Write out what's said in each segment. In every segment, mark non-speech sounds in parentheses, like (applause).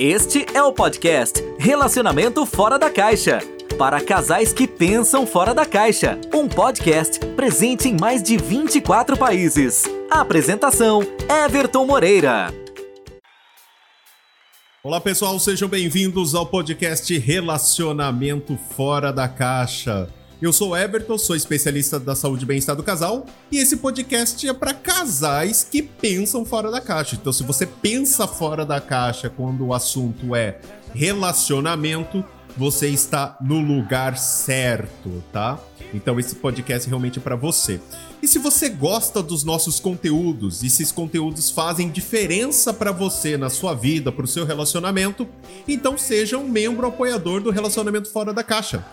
Este é o podcast Relacionamento Fora da Caixa. Para casais que pensam fora da caixa. Um podcast presente em mais de 24 países. Apresentação: Everton Moreira. Olá pessoal, sejam bem-vindos ao podcast Relacionamento Fora da Caixa. Eu sou Everton, sou especialista da saúde e bem-estar do casal, e esse podcast é para casais que pensam fora da caixa. Então, se você pensa fora da caixa quando o assunto é relacionamento, você está no lugar certo, tá? Então esse podcast é realmente para você. E se você gosta dos nossos conteúdos, e esses conteúdos fazem diferença para você na sua vida, para o seu relacionamento, então seja um membro apoiador do Relacionamento Fora da Caixa.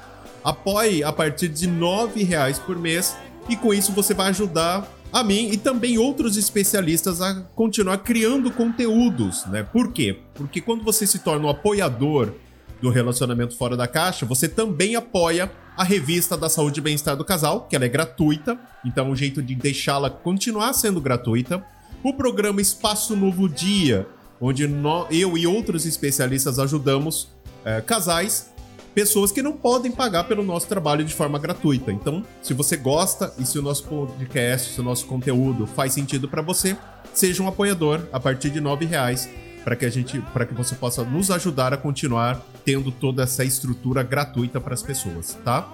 Apoie a partir de R$ reais por mês e com isso você vai ajudar a mim e também outros especialistas a continuar criando conteúdos, né? Por quê? Porque quando você se torna um apoiador do relacionamento fora da caixa, você também apoia a revista da saúde e bem-estar do casal, que ela é gratuita, então é um jeito de deixá-la continuar sendo gratuita. O programa Espaço Novo Dia, onde nós, eu e outros especialistas ajudamos é, casais pessoas que não podem pagar pelo nosso trabalho de forma gratuita. Então, se você gosta e se o nosso podcast, se o nosso conteúdo faz sentido para você, seja um apoiador a partir de R$ reais para que a gente, para que você possa nos ajudar a continuar tendo toda essa estrutura gratuita para as pessoas, tá?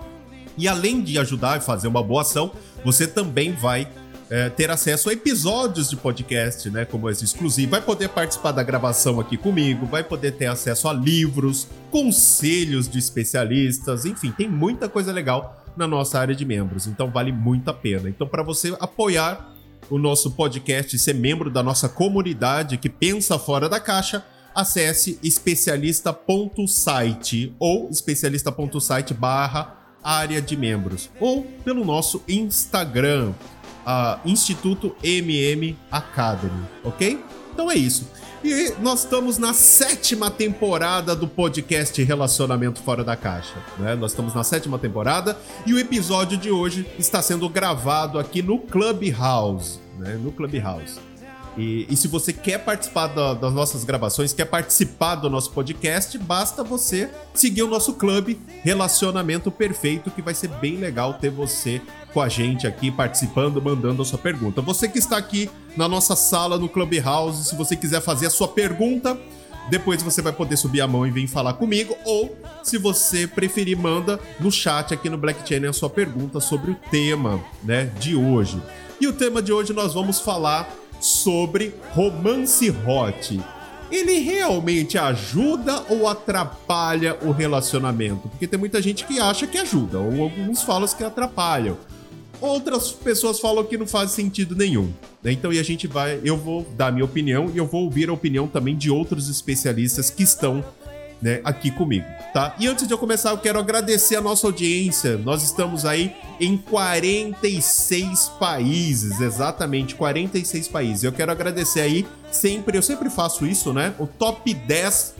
E além de ajudar e fazer uma boa ação, você também vai é, ter acesso a episódios de podcast, né? Como esse exclusivo. Vai poder participar da gravação aqui comigo, vai poder ter acesso a livros, conselhos de especialistas, enfim, tem muita coisa legal na nossa área de membros. Então vale muito a pena. Então, para você apoiar o nosso podcast e ser membro da nossa comunidade que pensa fora da caixa, acesse especialista.site ou especialista.site barra área de membros ou pelo nosso Instagram Instituto MM Academy, ok? Então é isso. E nós estamos na sétima temporada do podcast Relacionamento Fora da Caixa. Né? Nós estamos na sétima temporada e o episódio de hoje está sendo gravado aqui no Clubhouse. Né? No Clubhouse. E, e, se você quer participar da, das nossas gravações, quer participar do nosso podcast, basta você seguir o nosso clube Relacionamento Perfeito, que vai ser bem legal ter você com a gente aqui participando, mandando a sua pergunta. Você que está aqui na nossa sala no Clubhouse, se você quiser fazer a sua pergunta, depois você vai poder subir a mão e vir falar comigo, ou se você preferir, manda no chat aqui no Black Channel a sua pergunta sobre o tema, né, de hoje. E o tema de hoje nós vamos falar sobre romance hot. Ele realmente ajuda ou atrapalha o relacionamento? Porque tem muita gente que acha que ajuda, ou alguns falam que atrapalham. Outras pessoas falam que não faz sentido nenhum. Né? Então, e a gente vai, eu vou dar minha opinião e eu vou ouvir a opinião também de outros especialistas que estão né, aqui comigo, tá? E antes de eu começar, eu quero agradecer a nossa audiência. Nós estamos aí em 46 países, exatamente 46 países. Eu quero agradecer aí sempre, eu sempre faço isso, né? O top 10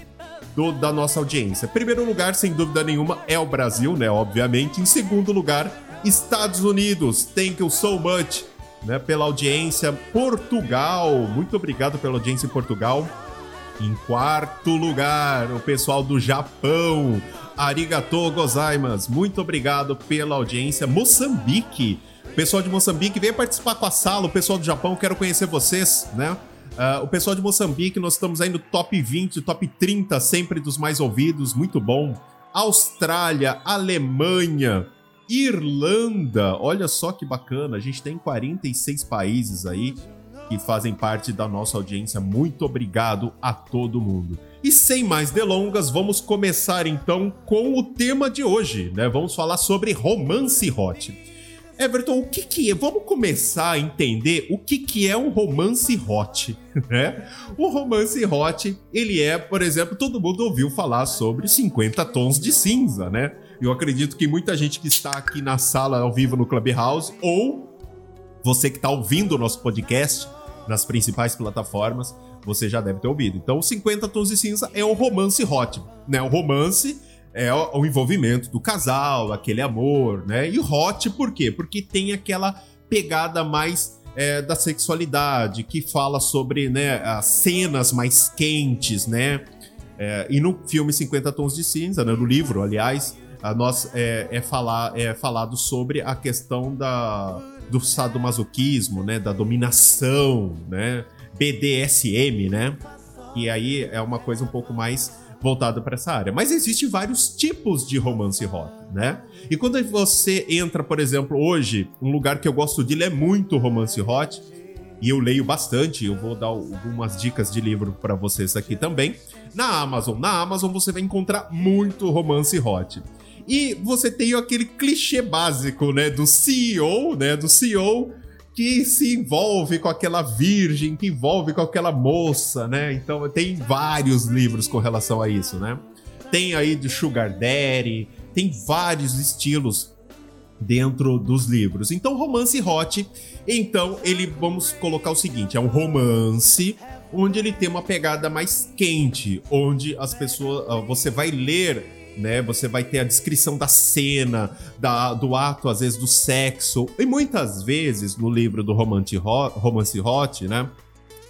do, da nossa audiência. Primeiro lugar, sem dúvida nenhuma, é o Brasil, né? Obviamente. Em segundo lugar, Estados Unidos. Thank you so much, né? Pela audiência. Portugal, muito obrigado pela audiência em Portugal. Em quarto lugar, o pessoal do Japão. Arigatou gozaimasu. Muito obrigado pela audiência. Moçambique. O pessoal de Moçambique, vem participar com a sala. O pessoal do Japão, quero conhecer vocês, né? Uh, o pessoal de Moçambique, nós estamos aí no top 20, top 30, sempre dos mais ouvidos, muito bom. Austrália, Alemanha, Irlanda, olha só que bacana, a gente tem 46 países aí que fazem parte da nossa audiência. Muito obrigado a todo mundo. E sem mais delongas, vamos começar então com o tema de hoje, né? Vamos falar sobre romance hot. Everton, o que que é? Vamos começar a entender o que que é um romance hot, (laughs) né? O romance hot, ele é, por exemplo, todo mundo ouviu falar sobre 50 tons de cinza, né? Eu acredito que muita gente que está aqui na sala ao vivo no Clubhouse ou você que está ouvindo o nosso podcast nas principais plataformas, você já deve ter ouvido. Então, 50 Tons de Cinza é o romance hot, né? O romance é o envolvimento do casal, aquele amor, né? E hot por quê? Porque tem aquela pegada mais é, da sexualidade, que fala sobre né, as cenas mais quentes, né? É, e no filme 50 Tons de Cinza, né, no livro, aliás, a nós é, é, falar, é falado sobre a questão da, do sadomasoquismo, né, da dominação, né, BDSM, né, e aí é uma coisa um pouco mais voltada para essa área. Mas existem vários tipos de romance hot, né? E quando você entra, por exemplo, hoje, um lugar que eu gosto de ler muito romance hot, e eu leio bastante, eu vou dar algumas dicas de livro para vocês aqui também. Na Amazon, na Amazon você vai encontrar muito romance hot. E você tem aquele clichê básico, né, do CEO, né, do CEO que se envolve com aquela virgem, que envolve com aquela moça, né? Então tem vários livros com relação a isso, né? Tem aí de Sugar Daddy, tem vários estilos dentro dos livros. Então romance hot, então ele vamos colocar o seguinte, é um romance onde ele tem uma pegada mais quente, onde as pessoas você vai ler né? Você vai ter a descrição da cena, da, do ato, às vezes, do sexo. E muitas vezes, no livro do Romance Hot, Romance Hot né?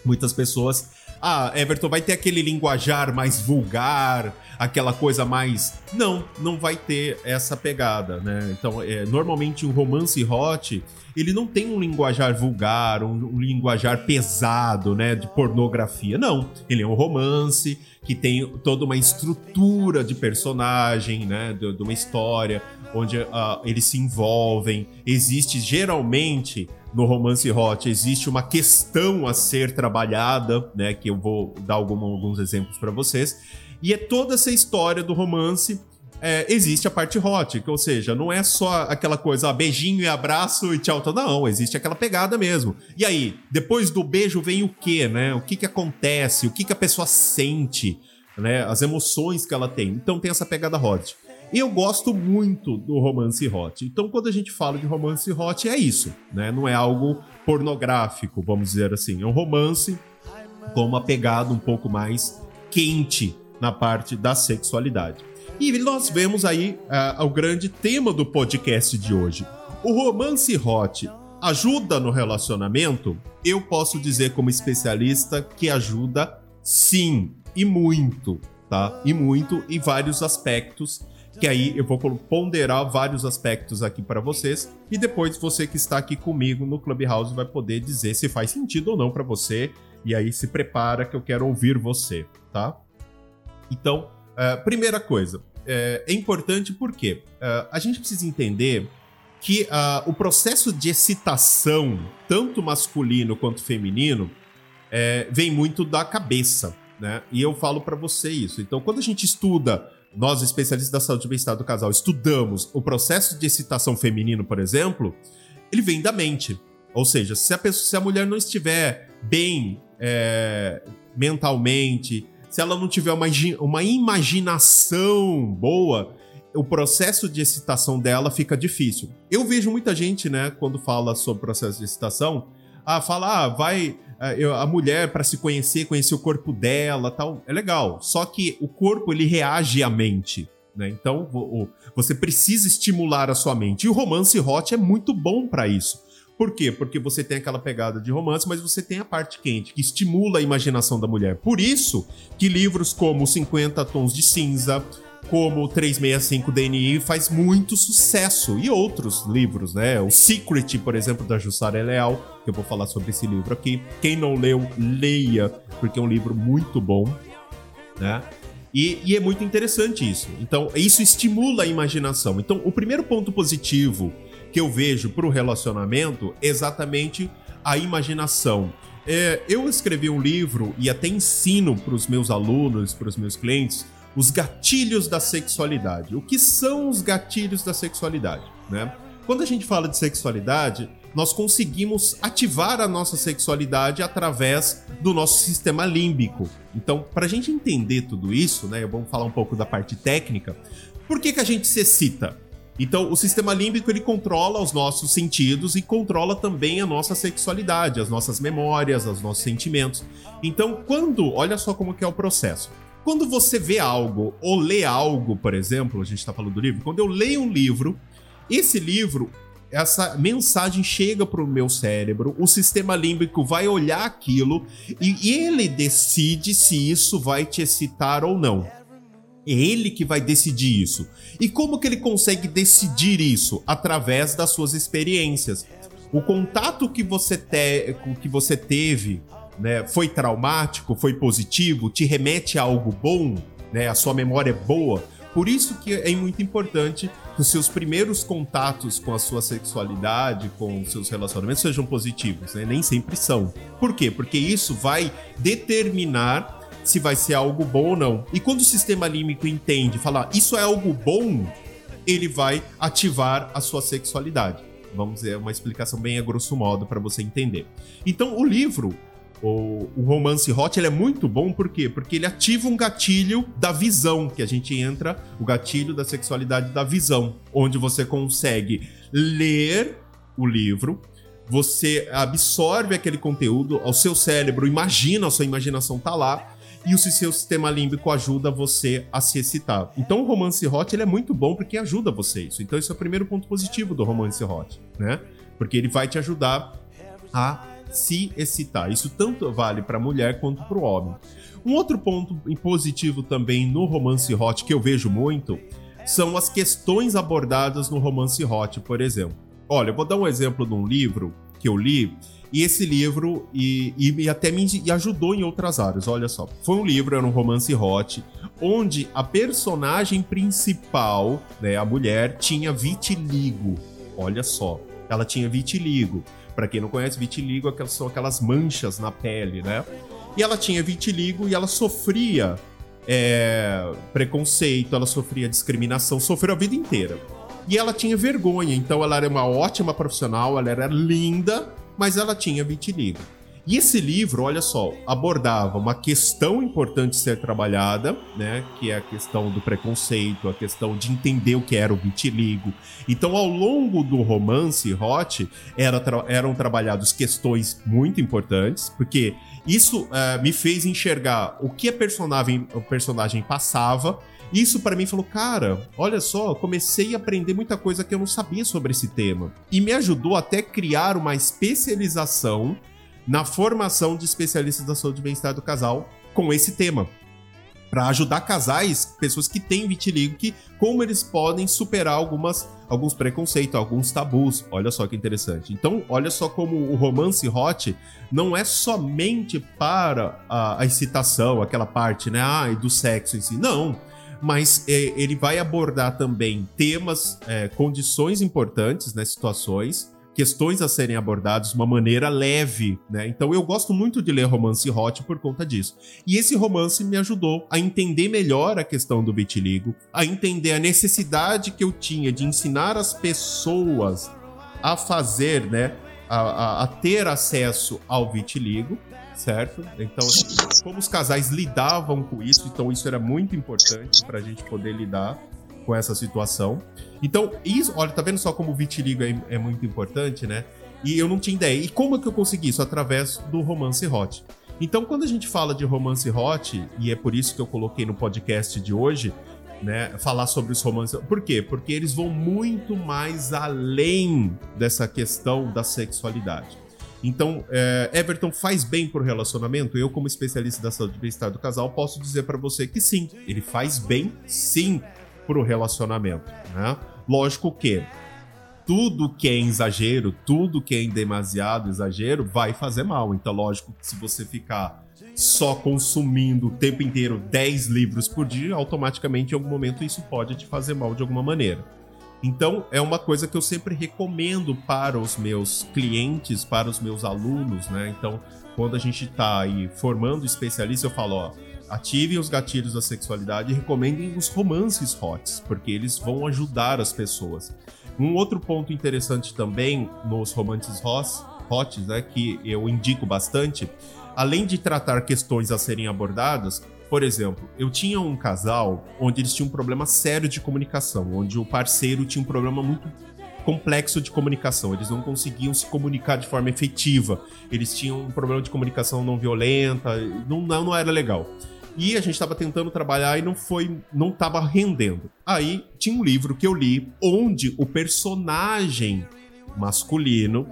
Muitas pessoas. Ah, Everton vai ter aquele linguajar mais vulgar, aquela coisa mais. Não, não vai ter essa pegada, né? Então, é, normalmente o romance hot ele não tem um linguajar vulgar, um, um linguajar pesado, né, de pornografia. Não, ele é um romance que tem toda uma estrutura de personagem, né, de, de uma história onde uh, eles se envolvem. Existe geralmente no romance hot existe uma questão a ser trabalhada, né, que eu vou dar algum, alguns exemplos para vocês. E é toda essa história do romance é, existe a parte hot, ou seja, não é só aquela coisa, ah, beijinho e abraço e tchau, tchau, não, existe aquela pegada mesmo. E aí, depois do beijo vem o que, né? O que que acontece? O que que a pessoa sente, né? As emoções que ela tem. Então tem essa pegada hot. Eu gosto muito do romance hot. Então, quando a gente fala de romance hot, é isso, né? Não é algo pornográfico, vamos dizer assim. É um romance com uma pegada um pouco mais quente na parte da sexualidade. E nós vemos aí uh, o grande tema do podcast de hoje. O romance hot ajuda no relacionamento? Eu posso dizer como especialista que ajuda sim, e muito, tá? E muito em vários aspectos que aí eu vou ponderar vários aspectos aqui para vocês e depois você que está aqui comigo no Clubhouse vai poder dizer se faz sentido ou não para você e aí se prepara que eu quero ouvir você, tá? Então, uh, primeira coisa, é, é importante porque uh, a gente precisa entender que uh, o processo de excitação, tanto masculino quanto feminino, é, vem muito da cabeça, né? E eu falo para você isso. Então, quando a gente estuda, nós especialistas da saúde e bem-estar do casal, estudamos o processo de excitação feminino, por exemplo, ele vem da mente. Ou seja, se a, pessoa, se a mulher não estiver bem é, mentalmente, se ela não tiver uma, uma imaginação boa, o processo de excitação dela fica difícil. Eu vejo muita gente, né, quando fala sobre processo de excitação, ah, fala, ah, vai é, a mulher para se conhecer, conhecer o corpo dela, tal, é legal. Só que o corpo ele reage à mente, né? Então você precisa estimular a sua mente. E o romance hot é muito bom para isso. Por quê? Porque você tem aquela pegada de romance, mas você tem a parte quente, que estimula a imaginação da mulher. Por isso que livros como 50 Tons de Cinza, como 365 DNI faz muito sucesso. E outros livros, né? O Secret, por exemplo, da Jussara Leal, que eu vou falar sobre esse livro aqui. Quem não leu, leia, porque é um livro muito bom, né? E, e, é muito interessante isso. Então, isso estimula a imaginação. Então, o primeiro ponto positivo que eu vejo para o relacionamento exatamente a imaginação. É, eu escrevi um livro e até ensino para os meus alunos, para os meus clientes, os gatilhos da sexualidade. O que são os gatilhos da sexualidade? Né? Quando a gente fala de sexualidade, nós conseguimos ativar a nossa sexualidade através do nosso sistema límbico. Então, para a gente entender tudo isso, né, vamos falar um pouco da parte técnica. Por que, que a gente se excita? Então, o sistema límbico ele controla os nossos sentidos e controla também a nossa sexualidade, as nossas memórias, os nossos sentimentos. Então, quando, olha só como que é o processo. Quando você vê algo ou lê algo, por exemplo, a gente está falando do livro, quando eu leio um livro, esse livro essa mensagem chega para o meu cérebro, o sistema límbico vai olhar aquilo e ele decide se isso vai te excitar ou não. É ele que vai decidir isso. E como que ele consegue decidir isso? Através das suas experiências. O contato que você, te, que você teve né, foi traumático, foi positivo, te remete a algo bom, né, a sua memória é boa. Por isso que é muito importante que os seus primeiros contatos com a sua sexualidade, com os seus relacionamentos sejam positivos, né? Nem sempre são. Por quê? Porque isso vai determinar se vai ser algo bom ou não. E quando o sistema límbico entende, falar isso é algo bom, ele vai ativar a sua sexualidade. Vamos dizer, uma explicação bem a grosso modo para você entender. Então, o livro, o, o, romance hot, ele é muito bom, por quê? Porque ele ativa um gatilho da visão, que a gente entra, o gatilho da sexualidade da visão, onde você consegue ler o livro, você absorve aquele conteúdo, o seu cérebro imagina, a sua imaginação tá lá, e o seu sistema límbico ajuda você a se excitar. Então o romance hot ele é muito bom porque ajuda você isso. Então esse é o primeiro ponto positivo do romance hot, né? Porque ele vai te ajudar a se excitar. Isso tanto vale para a mulher quanto para o homem. Um outro ponto positivo também no romance hot que eu vejo muito são as questões abordadas no romance hot, por exemplo. Olha, eu vou dar um exemplo de um livro que eu li e esse livro e, e, e até me e ajudou em outras áreas. Olha só, foi um livro, era um romance hot, onde a personagem principal, né, a mulher, tinha vitiligo. Olha só, ela tinha vitiligo. Para quem não conhece, vitiligo são aquelas manchas na pele, né? E ela tinha vitiligo e ela sofria é, preconceito, ela sofria discriminação, sofreu a vida inteira. E ela tinha vergonha, então ela era uma ótima profissional, ela era linda, mas ela tinha vitiligo. E esse livro, olha só, abordava uma questão importante ser trabalhada, né? Que é a questão do preconceito, a questão de entender o que era o vitiligo. Então, ao longo do romance Hot, era tra eram trabalhadas questões muito importantes, porque isso uh, me fez enxergar o que a personagem, o personagem passava isso para mim falou, cara, olha só, comecei a aprender muita coisa que eu não sabia sobre esse tema. E me ajudou até criar uma especialização na formação de especialistas da saúde e bem-estar do casal com esse tema. Para ajudar casais, pessoas que têm vitiligo, que como eles podem superar algumas, alguns preconceitos, alguns tabus. Olha só que interessante. Então, olha só como o romance hot não é somente para a, a excitação, aquela parte, né? Ah, do sexo em si. Não mas é, ele vai abordar também temas, é, condições importantes, né, situações, questões a serem abordadas de uma maneira leve, né? Então eu gosto muito de ler romance hot por conta disso. E esse romance me ajudou a entender melhor a questão do vitiligo, a entender a necessidade que eu tinha de ensinar as pessoas a fazer, né, a, a, a ter acesso ao vitiligo certo? Então, como os casais lidavam com isso, então isso era muito importante para a gente poder lidar com essa situação. Então, isso, olha, tá vendo só como o vitiligo é, é, muito importante, né? E eu não tinha ideia. E como é que eu consegui isso? Através do romance hot. Então, quando a gente fala de romance hot, e é por isso que eu coloquei no podcast de hoje, né, falar sobre os romances. Por quê? Porque eles vão muito mais além dessa questão da sexualidade. Então, é, Everton faz bem pro relacionamento? Eu, como especialista da saúde e bem-estar do casal, posso dizer para você que sim, ele faz bem, sim, pro relacionamento. Né? Lógico que tudo que é exagero, tudo que é em demasiado exagero, vai fazer mal. Então, lógico que se você ficar só consumindo o tempo inteiro 10 livros por dia, automaticamente em algum momento isso pode te fazer mal de alguma maneira. Então, é uma coisa que eu sempre recomendo para os meus clientes, para os meus alunos, né? Então, quando a gente está aí formando especialistas, eu falo, ó, ativem os gatilhos da sexualidade e recomendem os romances hots, porque eles vão ajudar as pessoas. Um outro ponto interessante também nos romances hots, né, que eu indico bastante, além de tratar questões a serem abordadas, por exemplo, eu tinha um casal onde eles tinham um problema sério de comunicação, onde o parceiro tinha um problema muito complexo de comunicação. Eles não conseguiam se comunicar de forma efetiva. Eles tinham um problema de comunicação não violenta, não, não era legal. E a gente estava tentando trabalhar e não foi, não estava rendendo. Aí tinha um livro que eu li onde o personagem masculino,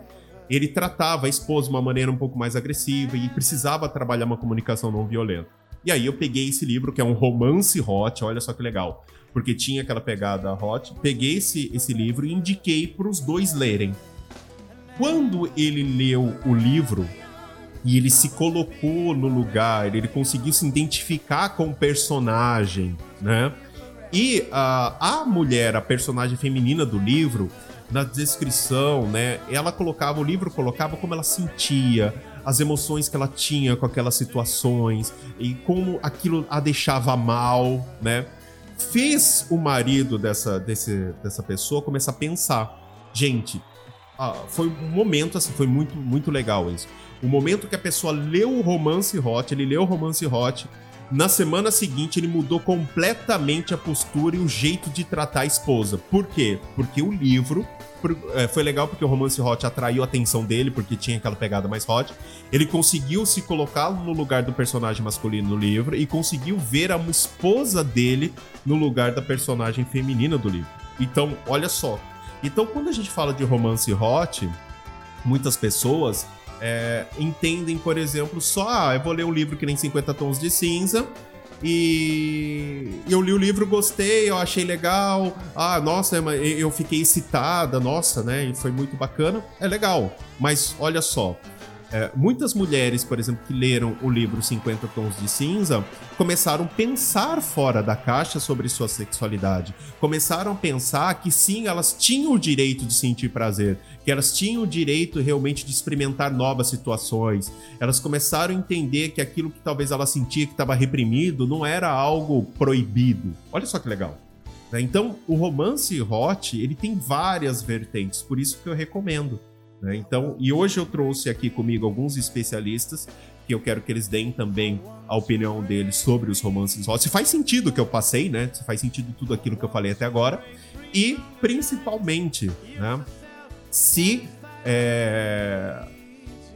ele tratava a esposa de uma maneira um pouco mais agressiva e precisava trabalhar uma comunicação não violenta. E aí eu peguei esse livro, que é um romance hot, olha só que legal, porque tinha aquela pegada hot. Peguei esse, esse livro e indiquei para os dois lerem. Quando ele leu o livro e ele se colocou no lugar, ele conseguiu se identificar com o personagem, né? E uh, a mulher, a personagem feminina do livro, na descrição, né? Ela colocava, o livro colocava como ela sentia, as emoções que ela tinha com aquelas situações e como aquilo a deixava mal, né? Fez o marido dessa, desse, dessa pessoa começar a pensar, gente, ah, foi um momento assim, foi muito, muito legal isso. O momento que a pessoa leu o romance hot, ele leu o romance hot, na semana seguinte, ele mudou completamente a postura e o jeito de tratar a esposa. Por quê? Porque o livro é, foi legal porque o romance hot atraiu a atenção dele, porque tinha aquela pegada mais hot. Ele conseguiu se colocar no lugar do personagem masculino no livro e conseguiu ver a esposa dele no lugar da personagem feminina do livro. Então, olha só. Então, quando a gente fala de romance hot, muitas pessoas é, entendem, por exemplo, só, ah, eu vou ler um livro que nem 50 tons de cinza e eu li o livro, gostei, eu achei legal. Ah, nossa, eu fiquei excitada, nossa, né? Foi muito bacana. É legal. Mas olha só, é, muitas mulheres, por exemplo, que leram o livro 50 Tons de Cinza, começaram a pensar fora da caixa sobre sua sexualidade. Começaram a pensar que sim, elas tinham o direito de sentir prazer, que elas tinham o direito realmente de experimentar novas situações. Elas começaram a entender que aquilo que talvez ela sentia que estava reprimido não era algo proibido. Olha só que legal. Né? Então, o romance hot, ele tem várias vertentes, por isso que eu recomendo. Né? Então, e hoje eu trouxe aqui comigo alguns especialistas que eu quero que eles deem também a opinião deles sobre os romances. Se faz sentido o que eu passei, né? Se faz sentido tudo aquilo que eu falei até agora. E, principalmente, né? Se é,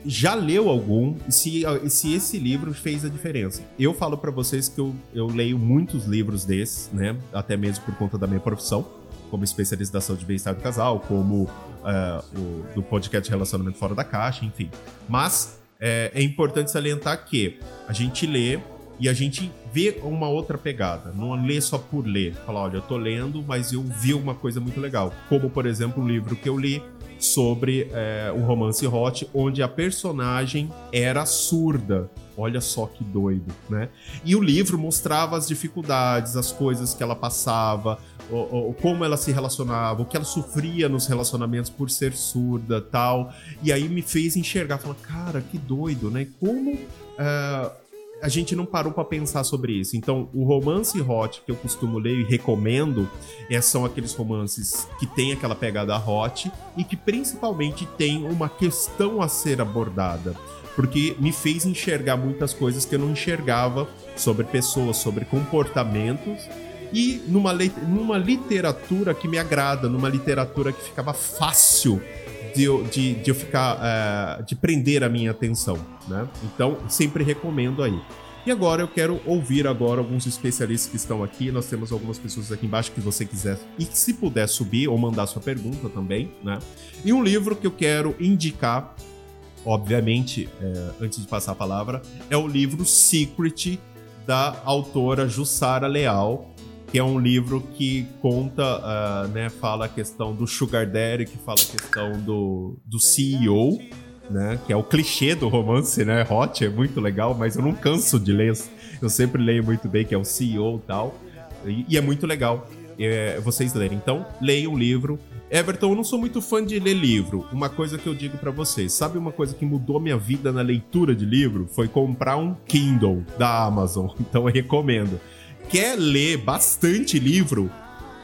já leu algum se, se esse livro fez a diferença. Eu falo para vocês que eu, eu leio muitos livros desses, né? Até mesmo por conta da minha profissão como especialista da saúde e bem-estar do casal, como uh, o, do podcast Relacionamento Fora da Caixa, enfim. Mas é, é importante salientar que a gente lê e a gente vê uma outra pegada. Não lê só por ler. Falar, olha, eu tô lendo, mas eu vi uma coisa muito legal. Como, por exemplo, um livro que eu li sobre é, romance hot, onde a personagem era surda. Olha só que doido, né? E o livro mostrava as dificuldades, as coisas que ela passava, o, o, como ela se relacionava, o que ela sofria nos relacionamentos por ser surda tal. E aí me fez enxergar, falar, cara, que doido, né? Como uh, a gente não parou para pensar sobre isso. Então, o romance hot que eu costumo ler e recomendo é, são aqueles romances que tem aquela pegada hot e que principalmente tem uma questão a ser abordada porque me fez enxergar muitas coisas que eu não enxergava sobre pessoas, sobre comportamentos e numa, numa literatura que me agrada, numa literatura que ficava fácil de eu, de, de eu ficar. Uh, de prender a minha atenção, né? Então, sempre recomendo aí. E agora eu quero ouvir agora alguns especialistas que estão aqui. Nós temos algumas pessoas aqui embaixo que você quiser e se puder subir ou mandar sua pergunta também, né? E um livro que eu quero indicar, obviamente, é, antes de passar a palavra, é o livro Secret da autora Jussara Leal que é um livro que conta, uh, né, fala a questão do sugar daddy, que fala a questão do, do CEO, né, que é o clichê do romance, né, hot, é muito legal, mas eu não canso de ler, eu sempre leio muito bem, que é o CEO tal, e, e é muito legal é, vocês lerem. Então, leiam o livro. Everton, eu não sou muito fã de ler livro. Uma coisa que eu digo para vocês, sabe uma coisa que mudou minha vida na leitura de livro? Foi comprar um Kindle da Amazon. (laughs) Então eu recomendo quer ler bastante livro,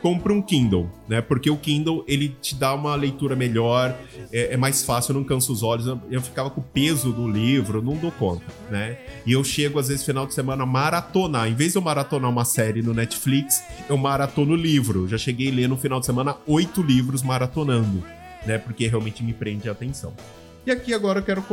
compra um Kindle, né? Porque o Kindle ele te dá uma leitura melhor, é, é, mais fácil, eu não canso os olhos. Eu, eu, ficava com o peso do livro, não dou conta, né? E eu chego, às vezes, final de semana, maratonar. Em vez de eu maratonar uma série no Netflix, eu maratono livro. Já cheguei a ler no final de semana oito livros maratonando, né? Porque realmente me prende a atenção. E aqui agora eu quero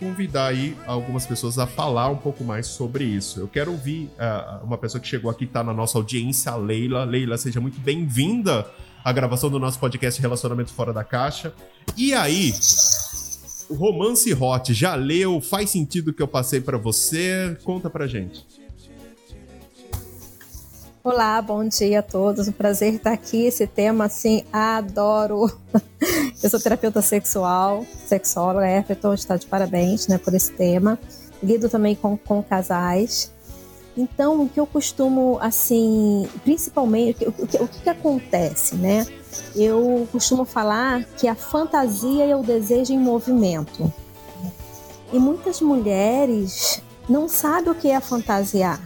convidar aí algumas pessoas a falar um pouco mais sobre isso. Eu quero ouvir uh, uma pessoa que chegou aqui, está na nossa audiência, a Leila. Leila, seja muito bem-vinda a gravação do nosso podcast Relacionamento Fora da Caixa. E aí, romance hot, já leu? Faz sentido o que eu passei para você? Conta pra gente. Olá, bom dia a todos. Um prazer estar aqui. Esse tema, assim, adoro. (laughs) Eu sou terapeuta sexual, sexóloga, Everton está de parabéns né, por esse tema. Lido também com, com casais. Então, o que eu costumo, assim, principalmente, o que, o que, o que acontece, né? Eu costumo falar que a fantasia é o desejo em movimento. E muitas mulheres não sabem o que é fantasiar,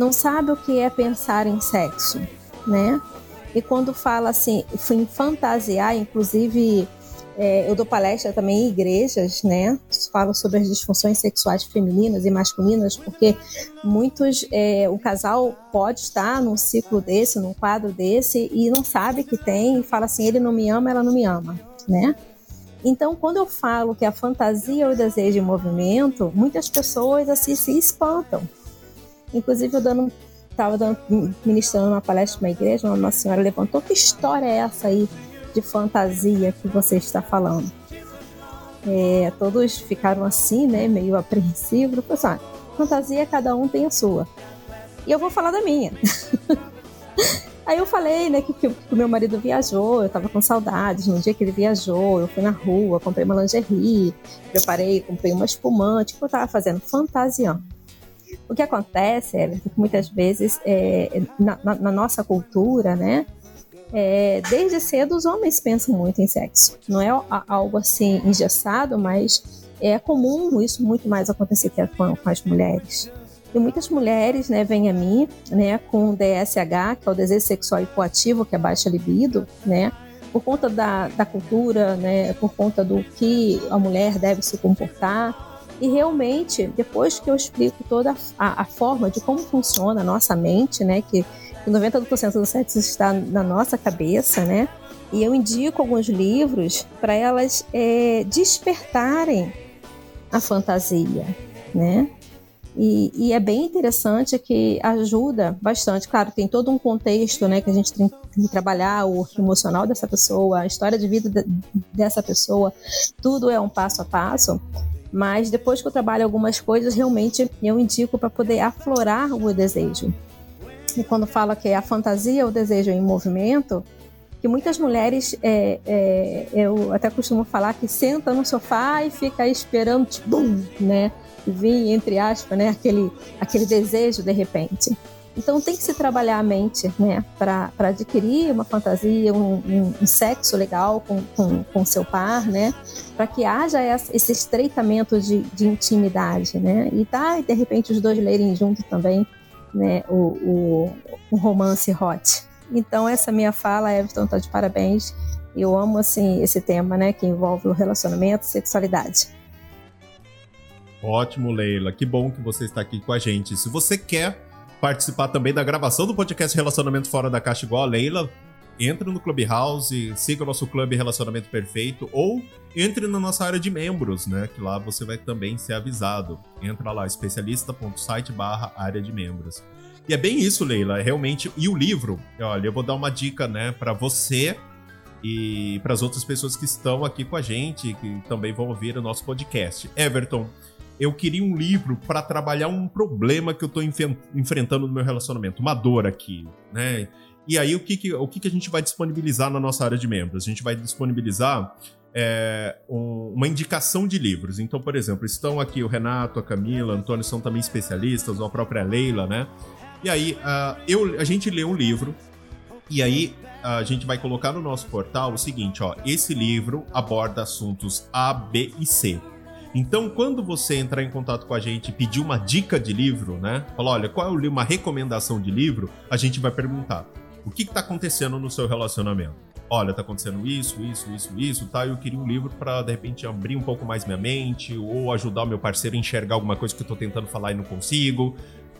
não sabem o que é pensar em sexo, né? E quando fala assim, em fantasiar, inclusive é, eu dou palestra também em igrejas, né? Falo sobre as disfunções sexuais femininas e masculinas, porque muitos, é, o casal pode estar num ciclo desse, num quadro desse, e não sabe que tem, e fala assim: ele não me ama, ela não me ama, né? Então, quando eu falo que a fantasia ou o desejo em movimento, muitas pessoas assim se espantam. Inclusive, eu dando estava ministrando uma palestra na igreja, uma senhora levantou: que história é essa aí? de fantasia que você está falando. É, todos ficaram assim, né, meio apreensivos. Pensando, ah, fantasia cada um tem a sua. E eu vou falar da minha. (laughs) Aí eu falei, né, que, o meu marido viajou, eu tava com saudades. No dia que ele viajou, eu fui na rua, comprei uma lingerie, preparei, comprei uma espumante, que eu tava fazendo fantasiando. O que acontece é que muitas vezes é, na, na, na nossa cultura, né, é, desde cedo os homens pensam muito em sexo. Não é algo assim engessado, mas é comum isso muito mais acontecer com, com as mulheres. E muitas mulheres né, vêm a mim né, com DSH, que é o desejo sexual hipoativo, que é baixa libido, né, por conta da, da cultura, né, por conta do que a mulher deve se comportar. E realmente, depois que eu explico toda a, a forma de como funciona a nossa mente, né, que que 90% do sexo está na nossa cabeça, né? E eu indico alguns livros para elas é, despertarem a fantasia, né? E, e, é bem interessante que ajuda bastante. Claro, tem todo um contexto né, que a gente tem que trabalhar, o emocional dessa pessoa, a história de vida de, dessa pessoa, tudo é um passo a passo. Mas depois que eu trabalho algumas coisas, realmente eu indico para poder aflorar o desejo e quando fala que é a fantasia, o desejo em movimento, que muitas mulheres, é, é, eu até costumo falar que senta no sofá e fica esperando, bum, né? Vir, entre aspas, né? Aquele, aquele desejo de repente. Então tem que se trabalhar a mente, né? Para adquirir uma fantasia, um, um, um sexo legal com, com, com, seu par, né? Para que haja esse estreitamento de, de intimidade, né? E tá, e de repente os dois lerem junto também né, o, o, o romance hot. Então essa minha fala, Everton, tá de parabéns. Eu amo assim esse tema, né, que envolve o relacionamento, sexualidade. Ótimo, Leila. Que bom que você está aqui com a gente. Se você quer participar também da gravação do podcast Relacionamento Fora da Caixa igual a Leila, entre no Clubhouse, siga o nosso clube Relacionamento Perfeito ou entre na nossa área de membros, né? Que lá você vai também ser avisado. Entra lá, especialista.site barra área de membros. E é bem isso, Leila, é realmente. E o livro, olha, eu vou dar uma dica, né, para você e para as outras pessoas que estão aqui com a gente, que também vão ouvir o nosso podcast. Everton, eu queria um livro para trabalhar um problema que eu estou enfrentando no meu relacionamento, uma dor aqui, né? E aí, o que, que, o que, que a gente vai disponibilizar na nossa área de membros? A gente vai disponibilizar é, um, uma indicação de livros. Então, por exemplo, estão aqui o Renato, a Camila, o Antônio são também especialistas, ou a própria Leila, né? E aí, uh, eu, a gente lê um livro, e aí a gente vai colocar no nosso portal o seguinte, ó. Esse livro aborda assuntos A, B e C. Então, quando você entrar em contato com a gente e pedir uma dica de livro, né? Falar, olha, qual é uma recomendação de livro, a gente vai perguntar o que está acontecendo no seu relacionamento? Olha, tá acontecendo isso, isso, isso, isso, tá? Eu queria um livro para de repente abrir um pouco mais minha mente ou ajudar o meu parceiro a enxergar alguma coisa que eu tô tentando falar e não consigo.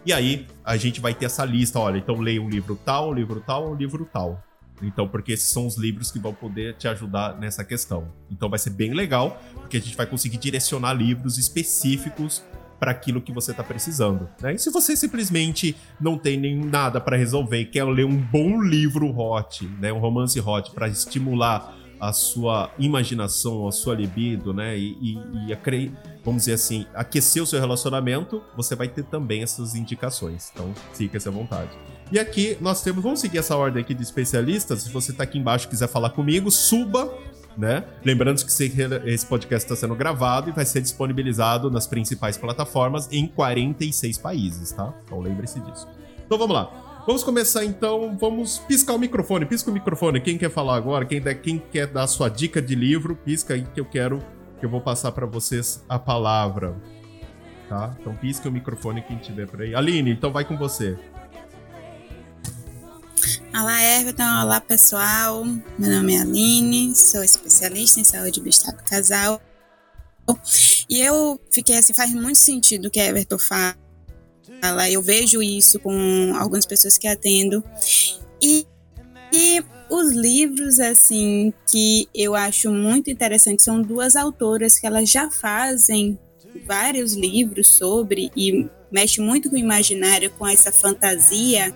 E aí a gente vai ter essa lista, olha, então leia um livro tal, um livro tal, um livro tal. Então, porque esses são os livros que vão poder te ajudar nessa questão. Então vai ser bem legal, porque a gente vai conseguir direcionar livros específicos para aquilo que você está precisando. Né? E se você simplesmente não tem nem nada para resolver e quer ler um bom livro hot, né, um romance hot para estimular a sua imaginação, a sua libido, né? E, e, e acre... vamos dizer assim, aquecer o seu relacionamento, você vai ter também essas indicações. Então, fique à vontade. E aqui nós temos, vamos seguir essa ordem aqui de especialistas. Se você está aqui embaixo e quiser falar comigo, suba né? Lembrando que esse podcast está sendo gravado e vai ser disponibilizado nas principais plataformas em 46 países, tá? Então lembre-se disso. Então vamos lá. Vamos começar então, vamos piscar o microfone. Pisca o microfone. Quem quer falar agora? Quem, quem quer dar a sua dica de livro, pisca aí que eu quero que eu vou passar para vocês a palavra. Tá? Então pisca o microfone quem tiver por aí. Aline, então vai com você. Olá, Everton. Olá, pessoal. Meu nome é Aline, sou especialista em saúde e bem-estar do casal. E eu fiquei assim, faz muito sentido o que Everton fala. Eu vejo isso com algumas pessoas que atendo. E, e os livros, assim, que eu acho muito interessantes são duas autoras que elas já fazem vários livros sobre e mexe muito com o imaginário, com essa fantasia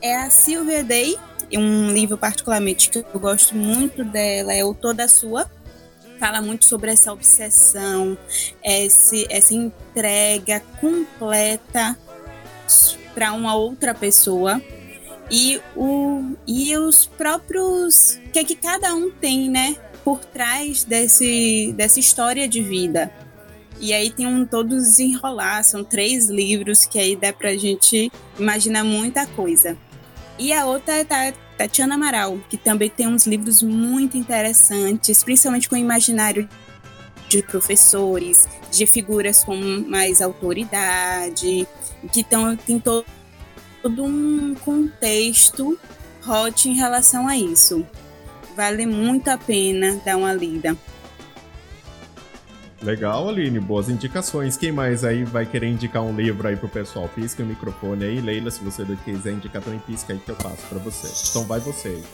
é a Sylvia Day, um livro particularmente que eu gosto muito dela, é o Toda Sua. Fala muito sobre essa obsessão, esse, essa entrega completa para uma outra pessoa e, o, e os próprios. que é que cada um tem, né? Por trás desse, dessa história de vida. E aí tem um todos desenrolar, são três livros que aí dá pra gente imaginar muita coisa. E a outra é a Tatiana Amaral, que também tem uns livros muito interessantes, principalmente com o imaginário de professores, de figuras com mais autoridade, que tão, tem todo um contexto hot em relação a isso. Vale muito a pena dar uma lida. Legal, Aline, boas indicações. Quem mais aí vai querer indicar um livro aí pro pessoal? Pisca o microfone aí. Leila, se você quiser indicar também, pisca aí que eu passo para você. Então vai você aí.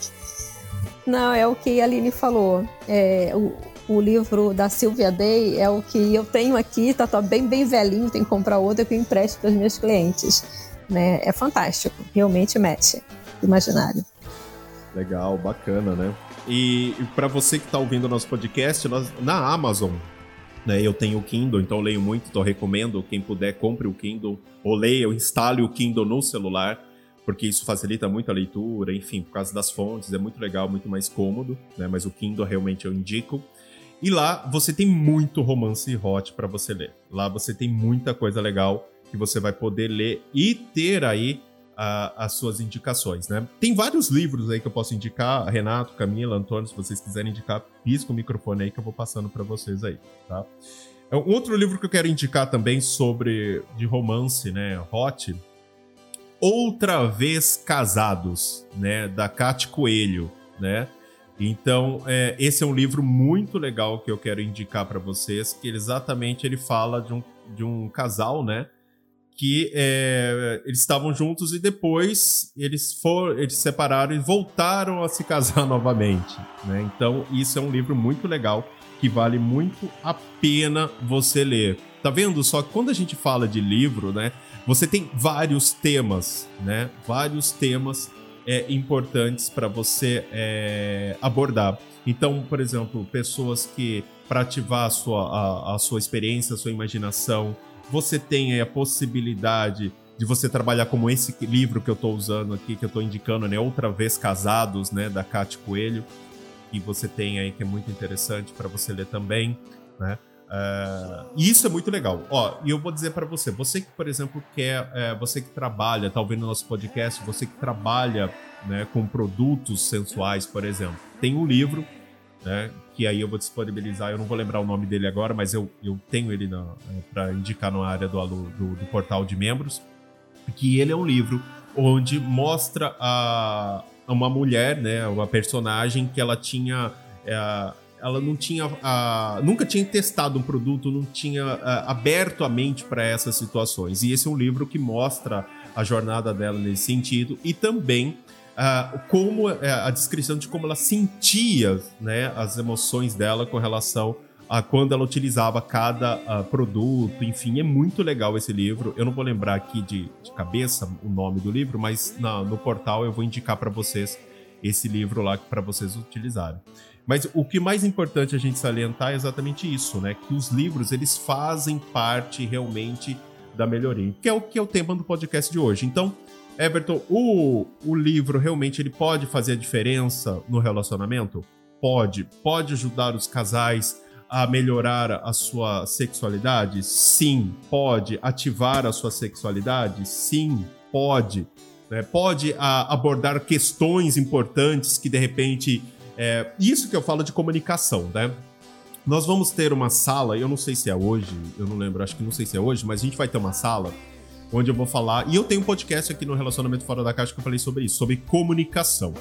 Não, é o que a Aline falou. É, o, o livro da Sylvia Day é o que eu tenho aqui, tá, tá bem, bem velhinho, tem que comprar outro que eu empresto para os meus clientes. Né? É fantástico, realmente mexe imaginário. Legal, bacana, né? E, e para você que está ouvindo o nosso podcast, nós, na Amazon né? Eu tenho o Kindle, então leio muito, então recomendo quem puder compre o Kindle ou leia ou instale o Kindle no celular, porque isso facilita muito a leitura, enfim, por causa das fontes, é muito legal, muito mais cômodo, né? Mas o Kindle realmente eu indico. E lá você tem muito romance hot para você ler. Lá você tem muita coisa legal que você vai poder ler e ter aí as suas indicações, né? Tem vários livros aí que eu posso indicar, Renato, Camila, Antônio, se vocês quiserem indicar, pisca o microfone aí que eu vou passando para vocês aí, tá? É um outro livro que eu quero indicar também sobre de romance, né, hot, Outra vez casados, né, da Cate Coelho, né? Então, é, esse é um livro muito legal que eu quero indicar para vocês, que exatamente ele fala de um, de um casal, né? Que é, eles estavam juntos e depois eles foram, eles se separaram e voltaram a se casar (laughs) novamente. Né? Então, isso é um livro muito legal que vale muito a pena você ler. Tá vendo? Só quando a gente fala de livro, né, você tem vários temas, né? Vários temas é, importantes para você é, abordar. Então, por exemplo, pessoas que para ativar a sua, a, a sua experiência, a sua imaginação, você tem a possibilidade de você trabalhar como esse livro que eu estou usando aqui, que eu estou indicando, né? Outra vez Casados, né? Da Cate Coelho, que você tem aí que é muito interessante para você ler também, né? Uh, e isso é muito legal. Ó, e eu vou dizer para você, você que, por exemplo, quer, é, você que trabalha, tá ouvindo nosso podcast, você que trabalha né, com produtos sensuais, por exemplo, tem um livro né? Que aí eu vou disponibilizar, eu não vou lembrar o nome dele agora, mas eu, eu tenho ele é, para indicar na área do, do, do, portal de membros. Que ele é um livro onde mostra a, uma mulher, né? Uma personagem que ela tinha. É, ela não tinha. A, nunca tinha testado um produto, não tinha a, aberto a mente para essas situações. E esse é um livro que mostra a jornada dela nesse sentido e também uh, como uh, a descrição de como ela sentia né, as emoções dela com relação a quando ela utilizava cada uh, produto, enfim, é muito legal esse livro. Eu não vou lembrar aqui de, de cabeça o nome do livro, mas na, no portal eu vou indicar para vocês esse livro lá para vocês utilizarem. Mas o que mais importante a gente salientar é exatamente isso, né? Que os livros eles fazem parte realmente da melhoria, que é o que é o tema do podcast de hoje. Então, Everton, o, o livro realmente ele pode fazer a diferença no relacionamento? Pode. Pode ajudar os casais a melhorar a sua sexualidade? Sim, pode. Ativar a sua sexualidade? Sim, pode. Né? Pode a, abordar questões importantes que de repente é, isso que eu falo de comunicação, né? Nós vamos ter uma sala, eu não sei se é hoje, eu não lembro, acho que não sei se é hoje, mas a gente vai ter uma sala onde eu vou falar. E eu tenho um podcast aqui no Relacionamento Fora da Caixa que eu falei sobre isso, sobre comunicação.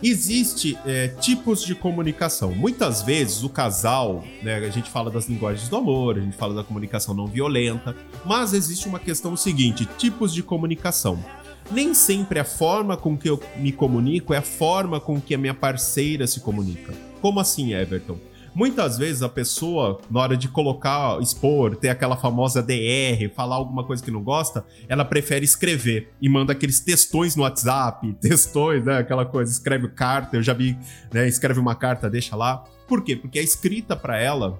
Existe é, tipos de comunicação. Muitas vezes o casal, né, a gente fala das linguagens do amor, a gente fala da comunicação não violenta, mas existe uma questão seguinte: tipos de comunicação nem sempre a forma com que eu me comunico é a forma com que a minha parceira se comunica. Como assim, Everton? Muitas vezes a pessoa, na hora de colocar, expor, ter aquela famosa DR, falar alguma coisa que não gosta, ela prefere escrever e manda aqueles textões no WhatsApp, (laughs) textões, né? Aquela coisa, escreve carta, eu já vi, né? Escreve uma carta, deixa lá. Por quê? Porque a escrita para ela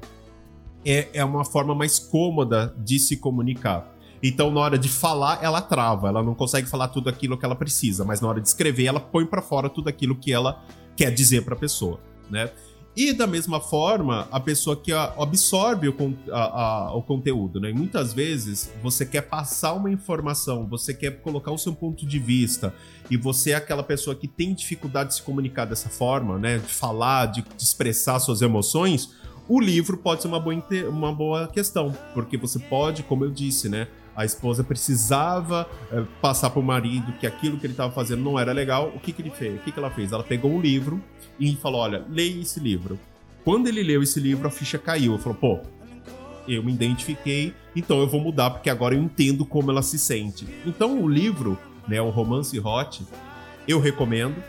é, é uma forma mais cômoda de se comunicar. Então, na hora de falar, ela trava, ela não consegue falar tudo aquilo que ela precisa, mas na hora de escrever, ela põe para fora tudo aquilo que ela quer dizer para a pessoa, né? E da mesma forma, a pessoa que absorve o, a, a, o conteúdo, né? muitas vezes você quer passar uma informação, você quer colocar o seu ponto de vista, e você é aquela pessoa que tem dificuldade de se comunicar dessa forma, né? De falar, de, de expressar suas emoções, o livro pode ser uma boa, uma boa questão, porque você pode, como eu disse, né? A esposa precisava é, passar para o marido que aquilo que ele estava fazendo não era legal. O que, que ele fez? O que, que ela fez? Ela pegou um livro e falou: Olha, leia esse livro. Quando ele leu esse livro, a ficha caiu. Ele falou: Pô, eu me identifiquei, então eu vou mudar porque agora eu entendo como ela se sente. Então o livro, né, o Romance Hot, eu recomendo.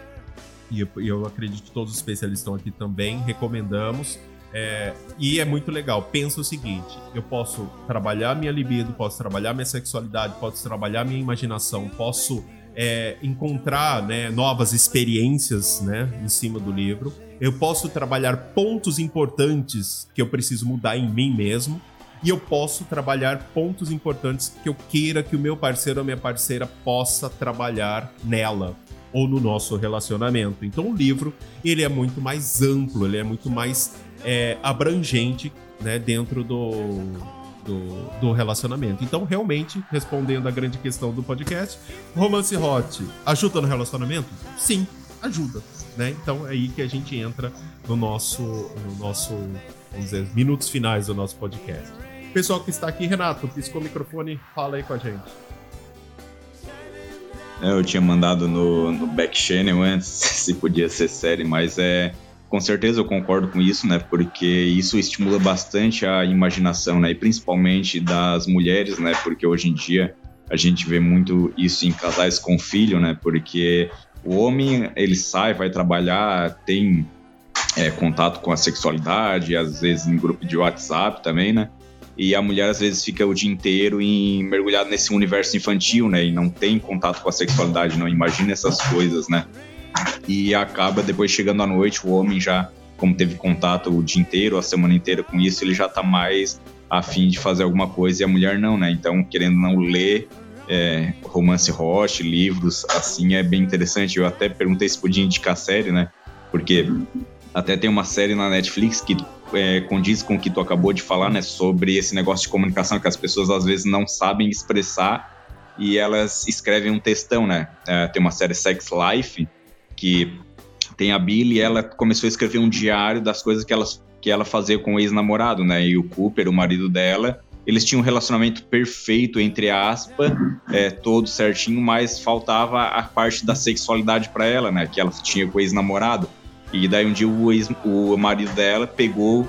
E eu, eu acredito que todos os especialistas estão aqui também recomendamos. É, e é muito legal. Pensa o seguinte: eu posso trabalhar minha libido, posso trabalhar minha sexualidade, posso trabalhar minha imaginação, posso é, encontrar né, novas experiências né, em cima do livro. Eu posso trabalhar pontos importantes que eu preciso mudar em mim mesmo. E eu posso trabalhar pontos importantes que eu queira que o meu parceiro ou minha parceira possa trabalhar nela ou no nosso relacionamento. Então o livro ele é muito mais amplo, ele é muito mais é, abrangente né, dentro do, do, do, relacionamento. Então, realmente, respondendo a grande questão do podcast, romance hot ajuda no relacionamento? Sim, ajuda. Né? Então é aí que a gente entra no nosso, no nosso vamos dizer, minutos finais do nosso podcast. Pessoal que está aqui, Renato, piscou o microfone, fala aí com a gente. É, eu tinha mandado no, no back channel antes (laughs) se podia ser série, mas é com certeza eu concordo com isso, né? Porque isso estimula bastante a imaginação, né? E principalmente das mulheres, né? Porque hoje em dia a gente vê muito isso em casais com filho, né? Porque o homem ele sai, vai trabalhar, tem é, contato com a sexualidade, às vezes em grupo de WhatsApp também, né? E a mulher às vezes fica o dia inteiro em, mergulhada nesse universo infantil, né? E não tem contato com a sexualidade, não imagina essas coisas, né? E acaba depois chegando à noite, o homem já, como teve contato o dia inteiro, a semana inteira com isso, ele já tá mais afim de fazer alguma coisa e a mulher não, né? Então, querendo não ler é, romance hot, livros, assim, é bem interessante. Eu até perguntei se podia indicar série, né? Porque até tem uma série na Netflix que é, condiz com o que tu acabou de falar, né? Sobre esse negócio de comunicação que as pessoas às vezes não sabem expressar e elas escrevem um textão, né? É, tem uma série Sex Life, que tem a Billy ela começou a escrever um diário das coisas que ela, que ela fazia com o ex-namorado, né? E o Cooper, o marido dela, eles tinham um relacionamento perfeito, entre aspas, é, todo certinho, mas faltava a parte da sexualidade para ela, né? Que ela tinha com o ex-namorado. E daí um dia o, ex, o marido dela pegou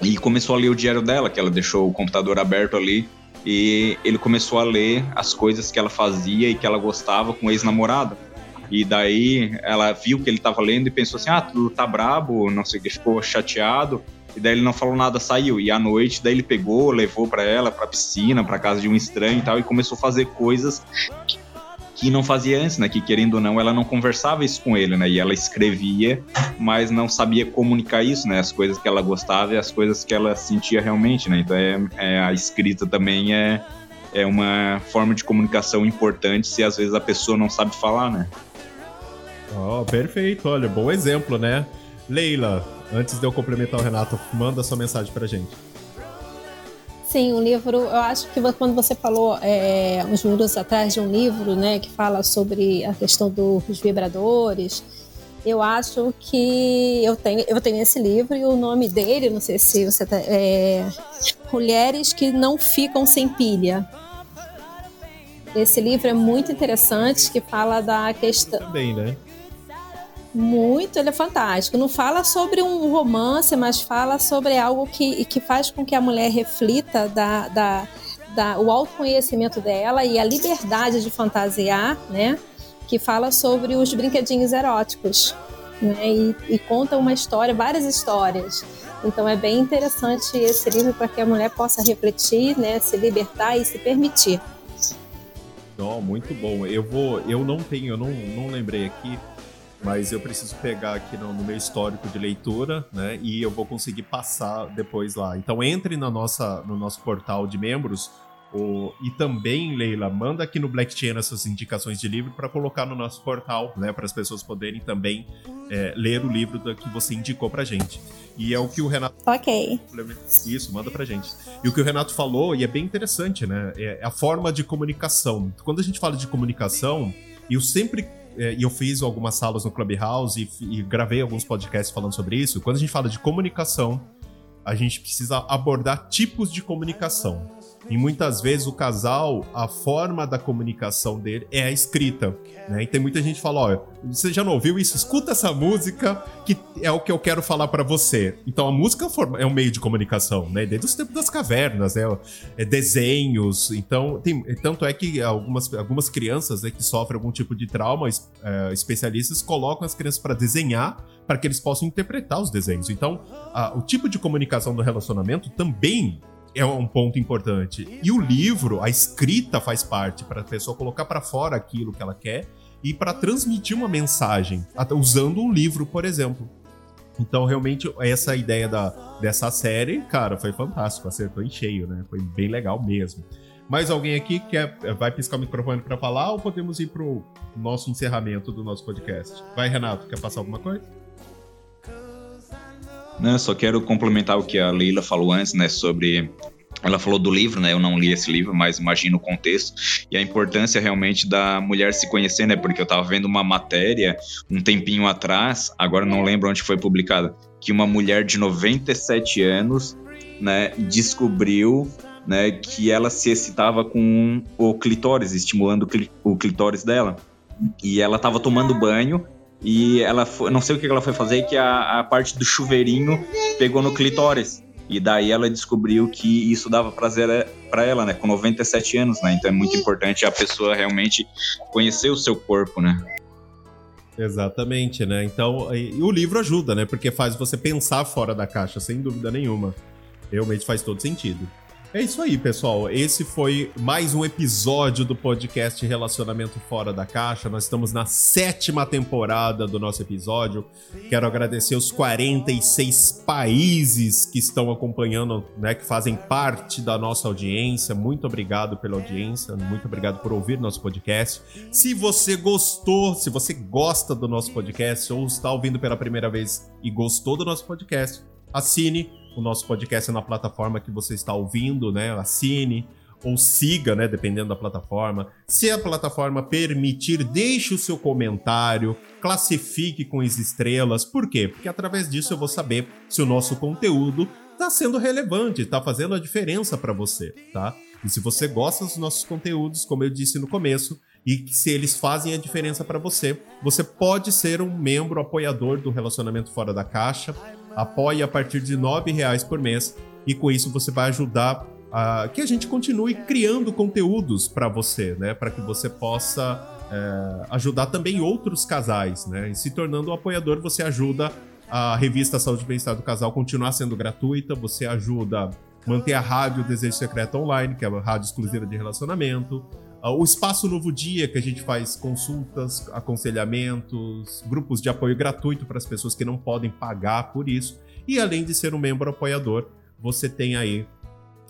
e começou a ler o diário dela, que ela deixou o computador aberto ali. E ele começou a ler as coisas que ela fazia e que ela gostava com o ex-namorado. E daí ela viu que ele estava lendo e pensou assim: ah, tu tá brabo, não sei o que, ficou chateado. E daí ele não falou nada, saiu. E à noite, daí ele pegou, levou para ela, pra piscina, pra casa de um estranho e tal, e começou a fazer coisas que, que não fazia antes, né? Que querendo ou não, ela não conversava isso com ele, né? E ela escrevia, mas não sabia comunicar isso, né? As coisas que ela gostava e as coisas que ela sentia realmente, né? Então é, é a escrita também é, é uma forma de comunicação importante se às vezes a pessoa não sabe falar, né? Oh, perfeito, olha, bom exemplo, né? Leila, antes de eu complementar o Renato, manda sua mensagem pra gente. Sim, um livro, eu acho que quando você falou é, uns minutos atrás de um livro, né, que fala sobre a questão dos vibradores, eu acho que eu tenho, eu tenho esse livro e o nome dele, não sei se você tá, é Mulheres que não ficam sem pilha. Esse livro é muito interessante, que fala da questão. Também, né? Muito, ele é fantástico. Não fala sobre um romance, mas fala sobre algo que, que faz com que a mulher reflita da, da, da, o autoconhecimento dela e a liberdade de fantasiar, né? Que fala sobre os brinquedinhos eróticos. Né, e, e conta uma história, várias histórias. Então é bem interessante esse livro para que a mulher possa refletir, né, se libertar e se permitir. Oh, muito bom. Eu vou, eu não tenho, eu não, não lembrei aqui, mas eu preciso pegar aqui no, no, meu histórico de leitura, né? E eu vou conseguir passar depois lá. Então entre na nossa, no nosso portal de membros. O, e também, Leila, manda aqui no Black Chain essas indicações de livro para colocar no nosso portal, né? Para as pessoas poderem também é, ler o livro que você indicou pra gente. E é o que o Renato. Ok. Isso, manda pra gente. E o que o Renato falou, e é bem interessante, né? É a forma de comunicação. Quando a gente fala de comunicação, eu sempre e eu fiz algumas salas no Clubhouse e, e gravei alguns podcasts falando sobre isso. Quando a gente fala de comunicação, a gente precisa abordar tipos de comunicação. E muitas vezes o casal, a forma da comunicação dele é a escrita. Né? E tem muita gente que fala: ó, você já não ouviu isso? Escuta essa música que é o que eu quero falar para você. Então a música é um meio de comunicação, né? Desde os tempos das cavernas, né? É desenhos. Então, tem, tanto é que algumas, algumas crianças né, que sofrem algum tipo de trauma, é, especialistas colocam as crianças para desenhar para que eles possam interpretar os desenhos. Então, a, o tipo de comunicação do relacionamento também é um ponto importante. E o livro, a escrita faz parte para a pessoa colocar para fora aquilo que ela quer e para transmitir uma mensagem, usando um livro, por exemplo. Então, realmente, essa ideia da, dessa série, cara, foi fantástico, acertou em cheio, né? Foi bem legal mesmo. Mais alguém aqui quer vai piscar o microfone para falar ou podemos ir pro nosso encerramento do nosso podcast? Vai, Renato, quer passar alguma coisa? Não, só quero complementar o que a Leila falou antes, né, sobre ela falou do livro, né? Eu não li esse livro, mas imagino o contexto e a importância realmente da mulher se conhecer, né? Porque eu tava vendo uma matéria um tempinho atrás, agora não lembro onde foi publicada, que uma mulher de 97 anos, né, descobriu né, que ela se excitava com o clitóris, estimulando o clitóris dela. E ela tava tomando banho e ela foi, não sei o que ela foi fazer, que a, a parte do chuveirinho pegou no clitóris. E daí ela descobriu que isso dava prazer é, para ela, né? Com 97 anos, né? Então é muito importante a pessoa realmente conhecer o seu corpo, né? Exatamente, né? Então, e, o livro ajuda, né? Porque faz você pensar fora da caixa, sem dúvida nenhuma. Realmente faz todo sentido. É isso aí, pessoal. Esse foi mais um episódio do podcast Relacionamento Fora da Caixa. Nós estamos na sétima temporada do nosso episódio. Quero agradecer os 46 países que estão acompanhando, né, que fazem parte da nossa audiência. Muito obrigado pela audiência, muito obrigado por ouvir nosso podcast. Se você gostou, se você gosta do nosso podcast ou está ouvindo pela primeira vez e gostou do nosso podcast, assine o nosso podcast na plataforma que você está ouvindo, né? Assine ou siga, né? Dependendo da plataforma. Se a plataforma permitir, deixe o seu comentário, classifique com as estrelas. Por quê? Porque através disso eu vou saber se o nosso conteúdo está sendo relevante, está fazendo a diferença para você, tá? E se você gosta dos nossos conteúdos, como eu disse no começo, e se eles fazem a diferença para você, você pode ser um membro apoiador do Relacionamento Fora da Caixa. Apoie a partir de R$ reais por mês e com isso você vai ajudar a que a gente continue criando conteúdos para você, né? Para que você possa é, ajudar também outros casais, né? E se tornando um apoiador, você ajuda a revista Saúde e Bem-Estar do Casal continuar sendo gratuita. Você ajuda manter a rádio Desejo Secreto Online, que é a rádio exclusiva de relacionamento. Uh, o Espaço Novo Dia, que a gente faz consultas, aconselhamentos, grupos de apoio gratuito para as pessoas que não podem pagar por isso. E além de ser um membro apoiador, você tem aí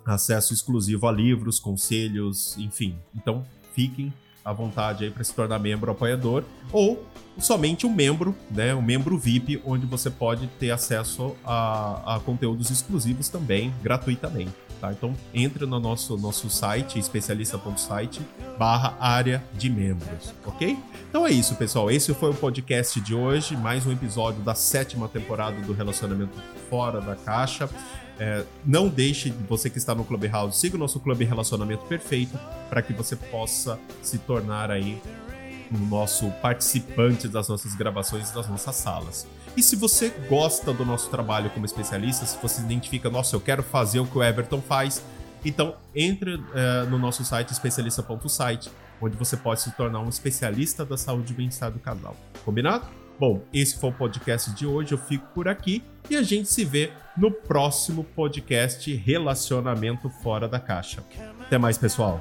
acesso exclusivo a livros, conselhos, enfim. Então, fiquem à vontade aí para se tornar membro apoiador ou somente um membro, né, um membro VIP, onde você pode ter acesso a, a conteúdos exclusivos também gratuitamente. Tá? Então entre no nosso, nosso site, especialista.site, barra área de membros, ok? Então é isso, pessoal. Esse foi o podcast de hoje, mais um episódio da sétima temporada do Relacionamento Fora da Caixa. É, não deixe, você que está no Clubhouse, siga o nosso Clube Relacionamento Perfeito para que você possa se tornar aí um nosso participante das nossas gravações das nossas salas. E se você gosta do nosso trabalho como especialista, se você identifica, nossa, eu quero fazer o que o Everton faz, então entre uh, no nosso site especialista.site, onde você pode se tornar um especialista da saúde e bem-estar do casal. Combinado? Bom, esse foi o podcast de hoje. Eu fico por aqui e a gente se vê no próximo podcast Relacionamento Fora da Caixa. Até mais, pessoal.